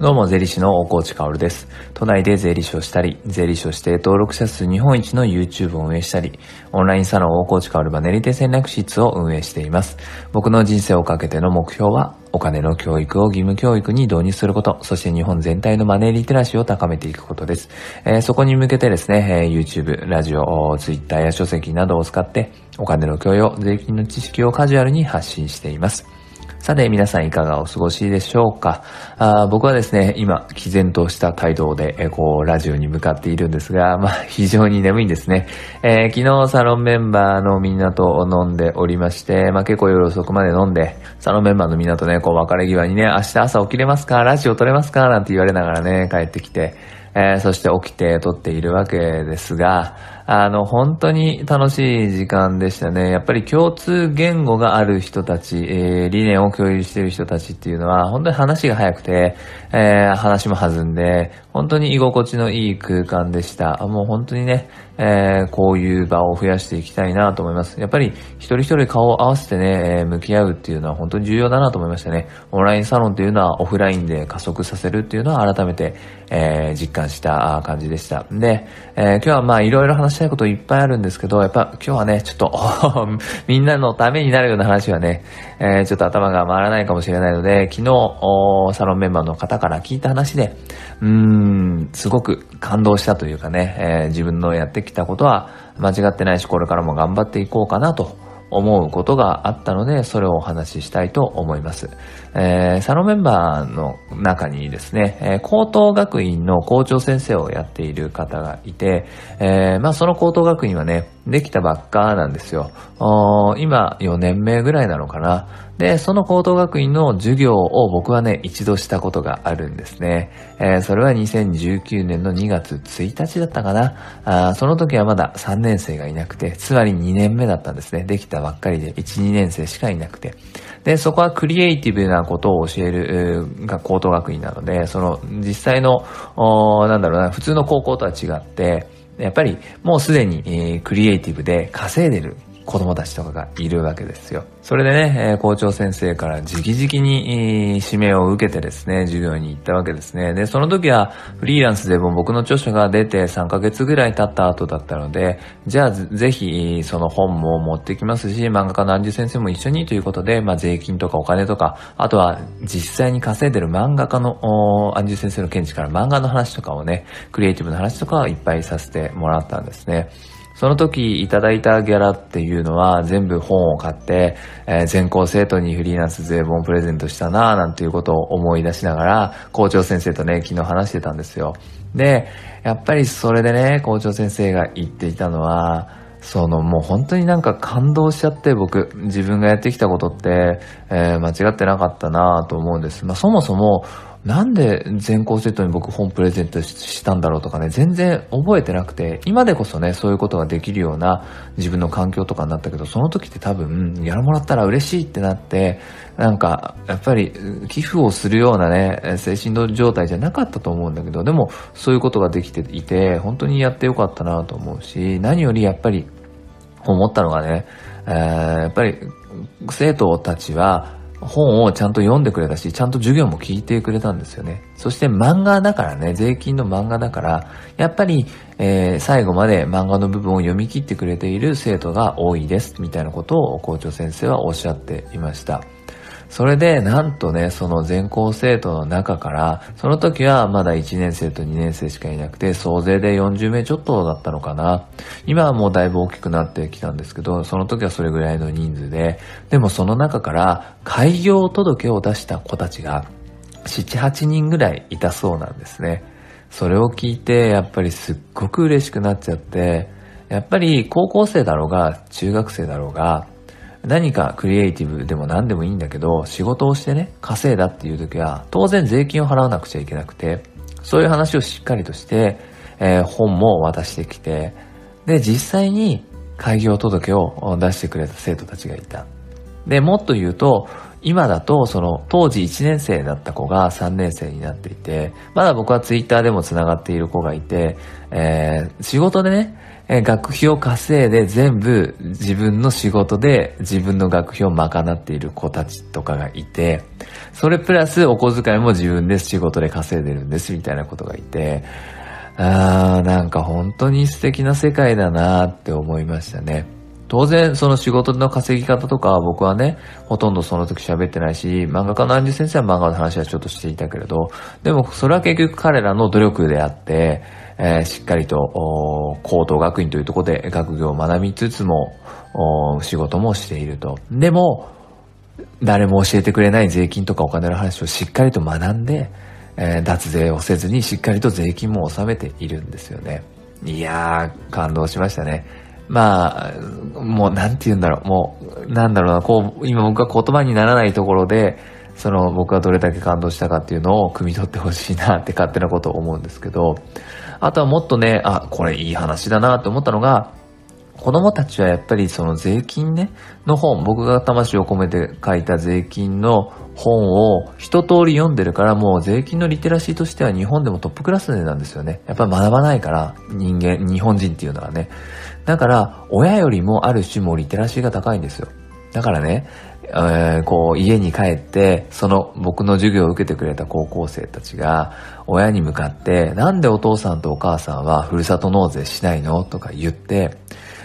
どうも、税理士の大河内薫です。都内で税理士をしたり、税理士をして登録者数日本一の YouTube を運営したり、オンラインサロン大河内薫マネリテ戦略室を運営しています。僕の人生をかけての目標は、お金の教育を義務教育に導入すること、そして日本全体のマネーリテラシーを高めていくことです。えー、そこに向けてですね、えー、YouTube、ラジオ、Twitter や書籍などを使って、お金の教養、税金の知識をカジュアルに発信しています。さて、皆さんいかがお過ごしでしょうか？あ僕はですね、今、毅然とした態度で、えこう、ラジオに向かっているんですが、まあ、非常に眠いんですね。えー、昨日、サロンメンバーのみんなと飲んでおりまして、まあ、結構夜遅くまで飲んで、サロンメンバーのみんなとね、こう、別れ際にね、明日朝起きれますか？ラジオ撮れますか？なんて言われながらね、帰ってきて、えー、そして起きて撮っているわけですが、あの、本当に楽しい時間でしたね。やっぱり共通言語がある人たち、えー、理念を共有している人たちっていうのは、本当に話が早くて、えー、話も弾んで、本当に居心地のいい空間でした。もう本当にね、えー、こういう場を増やしていきたいなと思います。やっぱり一人一人顔を合わせてね、え向き合うっていうのは本当に重要だなと思いましたね。オンラインサロンというのはオフラインで加速させるっていうのは改めて、えー、実感した感じでした。で、えー、今日はまあいろいろ話したいこといっぱいあるんですけど、やっぱ今日はね、ちょっと みんなのためになるような話はね、えー、ちょっと頭が回らないかもしれないので、昨日、サロンメンバーの方から聞いた話で、うーん、すごく感動したというかね、えー、自分のやってきたことは間違ってないし、これからも頑張っていこうかなと思うことがあったので、それをお話ししたいと思います。えー、サロンメンバーの中にですね、えー、高等学院の校長先生をやっている方がいて、えー、まあその高等学院はね、できたばっかなんですよ。今4年目ぐらいなのかな。で、その高等学院の授業を僕はね、一度したことがあるんですね。えー、それは2019年の2月1日だったかな。その時はまだ3年生がいなくて、つまり2年目だったんですね。できたばっかりで、1、2年生しかいなくて。で、そこはクリエイティブなことを教える、が高等学院なので、その実際の、なんだろうな、普通の高校とは違って、やっぱりもうすでに、えー、クリエイティブで稼いでる子供たちとかがいるわけですよ。それでね、え、校長先生から直々に、指名を受けてですね、授業に行ったわけですね。で、その時はフリーランスでも僕の著書が出て3ヶ月ぐらい経った後だったので、じゃあぜひその本も持ってきますし、漫画家のアンジュ先生も一緒にということで、まあ税金とかお金とか、あとは実際に稼いでる漫画家のアンジュ先生の見地から漫画の話とかをね、クリエイティブな話とかをいっぱいさせてもらったんですね。その時いただいたギャラっていうのは全部本を買って、えー、全校生徒にフリーランス税本プレゼントしたなぁなんていうことを思い出しながら校長先生とね、昨日話してたんですよ。で、やっぱりそれでね、校長先生が言っていたのは、そのもう本当になんか感動しちゃって僕、自分がやってきたことって、えー、間違ってなかったなぁと思うんです。まあそもそもなんで全校生徒に僕本プレゼントしたんだろうとかね、全然覚えてなくて、今でこそね、そういうことができるような自分の環境とかになったけど、その時って多分、やらもらったら嬉しいってなって、なんか、やっぱり寄付をするようなね、精神状態じゃなかったと思うんだけど、でもそういうことができていて、本当にやってよかったなと思うし、何よりやっぱり思ったのがね、えー、やっぱり生徒たちは本をちゃんと読んでくれたし、ちゃんと授業も聞いてくれたんですよね。そして漫画だからね、税金の漫画だから、やっぱり、えー、最後まで漫画の部分を読み切ってくれている生徒が多いです、みたいなことを校長先生はおっしゃっていました。それで、なんとね、その全校生徒の中から、その時はまだ1年生と2年生しかいなくて、総勢で40名ちょっとだったのかな。今はもうだいぶ大きくなってきたんですけど、その時はそれぐらいの人数で、でもその中から開業届を出した子たちが、7、8人ぐらいいたそうなんですね。それを聞いて、やっぱりすっごく嬉しくなっちゃって、やっぱり高校生だろうが、中学生だろうが、何かクリエイティブでも何でもいいんだけど、仕事をしてね、稼いだっていう時は、当然税金を払わなくちゃいけなくて、そういう話をしっかりとして、えー、本も渡してきて、で、実際に開業届を出してくれた生徒たちがいた。で、もっと言うと、今だと、その、当時1年生だった子が3年生になっていて、まだ僕はツイッターでも繋がっている子がいて、えー、仕事でね、え学費を稼いで全部自分の仕事で自分の学費を賄っている子たちとかがいて、それプラスお小遣いも自分で仕事で稼いでるんですみたいなことがいて、あー、なんか本当に素敵な世界だなって思いましたね。当然、その仕事の稼ぎ方とかは僕はね、ほとんどその時喋ってないし、漫画家のアンジュ先生は漫画の話はちょっとしていたけれど、でもそれは結局彼らの努力であって、えー、しっかりと、高等学院というところで学業を学びつつも、仕事もしていると。でも、誰も教えてくれない税金とかお金の話をしっかりと学んで、えー、脱税をせずにしっかりと税金も納めているんですよね。いやー、感動しましたね。まあ、もうなんて言うんだろう、もう、なんだろうな、こう、今僕は言葉にならないところで、その僕がどれだけ感動したかっていうのを汲み取ってほしいなって勝手なことを思うんですけど、あとはもっとね、あ、これいい話だなって思ったのが、子供たちはやっぱりその税金ね、の本、僕が魂を込めて書いた税金の本を一通り読んでるからもう税金のリテラシーとしては日本でもトップクラスなんですよね。やっぱり学ばないから人間、日本人っていうのはね。だから親よりもある種もリテラシーが高いんですよ。だからね、えー、こう家に帰ってその僕の授業を受けてくれた高校生たちが親に向かってなんでお父さんとお母さんはふるさと納税しないの？とか言って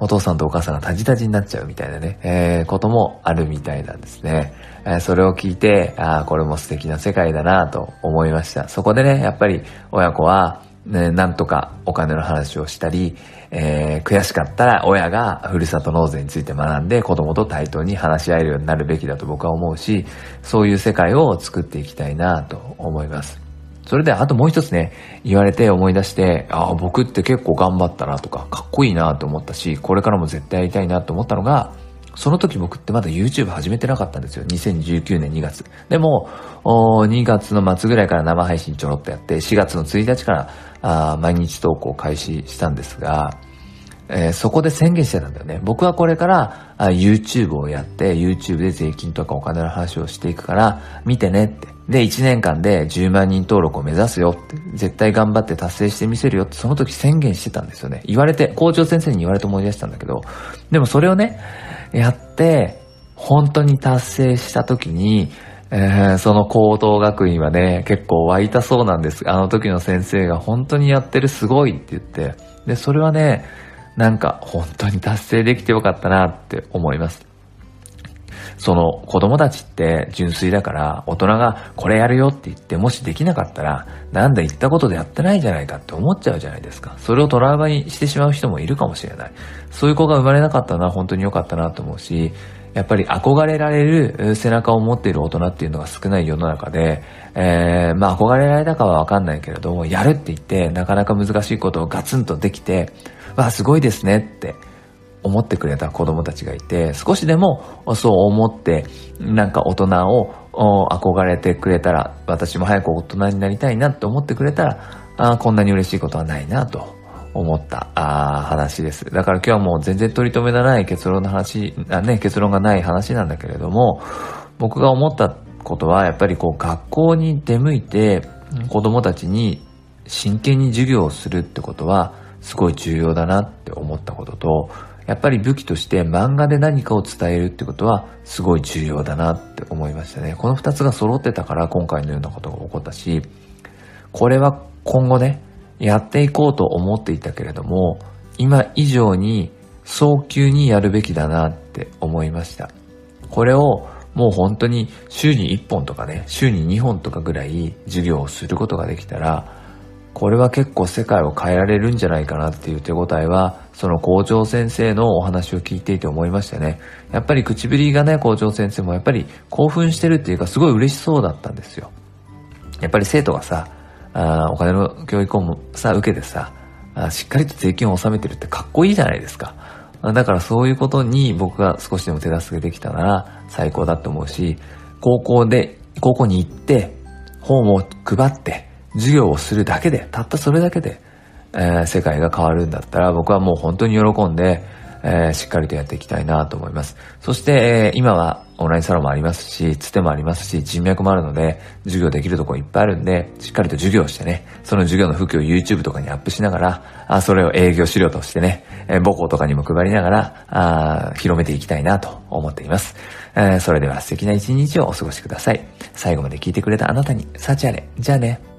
お父さんとお母さんがタジタジになっちゃうみたいなね、えー、こともあるみたいなんですね。えー、それを聞いて、ああ、これも素敵な世界だなと思いました。そこでね、やっぱり親子は、ね、なんとかお金の話をしたり、えー、悔しかったら親がふるさと納税について学んで子供と対等に話し合えるようになるべきだと僕は思うし、そういう世界を作っていきたいなと思います。それで、あともう一つね、言われて思い出して、ああ、僕って結構頑張ったなとか、かっこいいなと思ったし、これからも絶対やりたいなと思ったのが、その時僕ってまだ YouTube 始めてなかったんですよ。2019年2月。でも、2月の末ぐらいから生配信ちょろっとやって、4月の1日から毎日投稿開始したんですが、えー、そこで宣言してたんだよね。僕はこれからあ YouTube をやって、YouTube で税金とかお金の話をしていくから、見てねって。で、1年間で10万人登録を目指すよって。絶対頑張って達成してみせるよって、その時宣言してたんですよね。言われて、校長先生に言われて思い出したんだけど、でもそれをね、やって、本当に達成した時に、えー、その高等学院はね、結構湧いたそうなんです。あの時の先生が本当にやってるすごいって言って。で、それはね、なんか本当に達成できてよかったなって思います。その子供たちって純粋だから大人がこれやるよって言ってもしできなかったらなんだ言ったことでやってないじゃないかって思っちゃうじゃないですか。それをトラウマにしてしまう人もいるかもしれない。そういう子が生まれなかったのは本当に良かったなと思うし、やっぱり憧れられる背中を持っている大人っていうのが少ない世の中で、えー、まあ憧れられたかはわかんないけれども、やるって言ってなかなか難しいことをガツンとできて、わあ、すごいですねって思ってくれた子供たちがいて、少しでもそう思って、なんか大人を憧れてくれたら、私も早く大人になりたいなって思ってくれたら、あこんなに嬉しいことはないなと思ったあ話です。だから今日はもう全然取り留めのない結論の話あ、ね、結論がない話なんだけれども、僕が思ったことはやっぱりこう学校に出向いて子供たちに真剣に授業をするってことはすごい重要だなって思ったことと、やっぱり武器として漫画で何かを伝えるってことはすごい重要だなって思いましたね。この二つが揃ってたから今回のようなことが起こったし、これは今後ね、やっていこうと思っていたけれども、今以上に早急にやるべきだなって思いました。これをもう本当に週に1本とかね、週に2本とかぐらい授業をすることができたら、これは結構世界を変えられるんじゃないかなっていう手応えは、その校長先生のお話を聞いていて思いましたね。やっぱり口ぶりがね、校長先生もやっぱり興奮してるっていうか、すごい嬉しそうだったんですよ。やっぱり生徒がさ、あお金の教育をさ、受けてさ、しっかりと税金を納めてるってかっこいいじゃないですか。だからそういうことに僕が少しでも手助けできたなら最高だと思うし、高校で、高校に行って、本を配って、授業をするだけで、たったそれだけで、えー、世界が変わるんだったら、僕はもう本当に喜んで、えー、しっかりとやっていきたいなと思います。そして、えー、今はオンラインサロンもありますし、つてもありますし、人脈もあるので、授業できるとこいっぱいあるんで、しっかりと授業してね、その授業の風景を YouTube とかにアップしながら、あそれを営業資料としてね、えー、母校とかにも配りながら、あ広めていきたいなと思っています。えー、それでは素敵な一日をお過ごしください。最後まで聞いてくれたあなたに、幸あれ。じゃあね。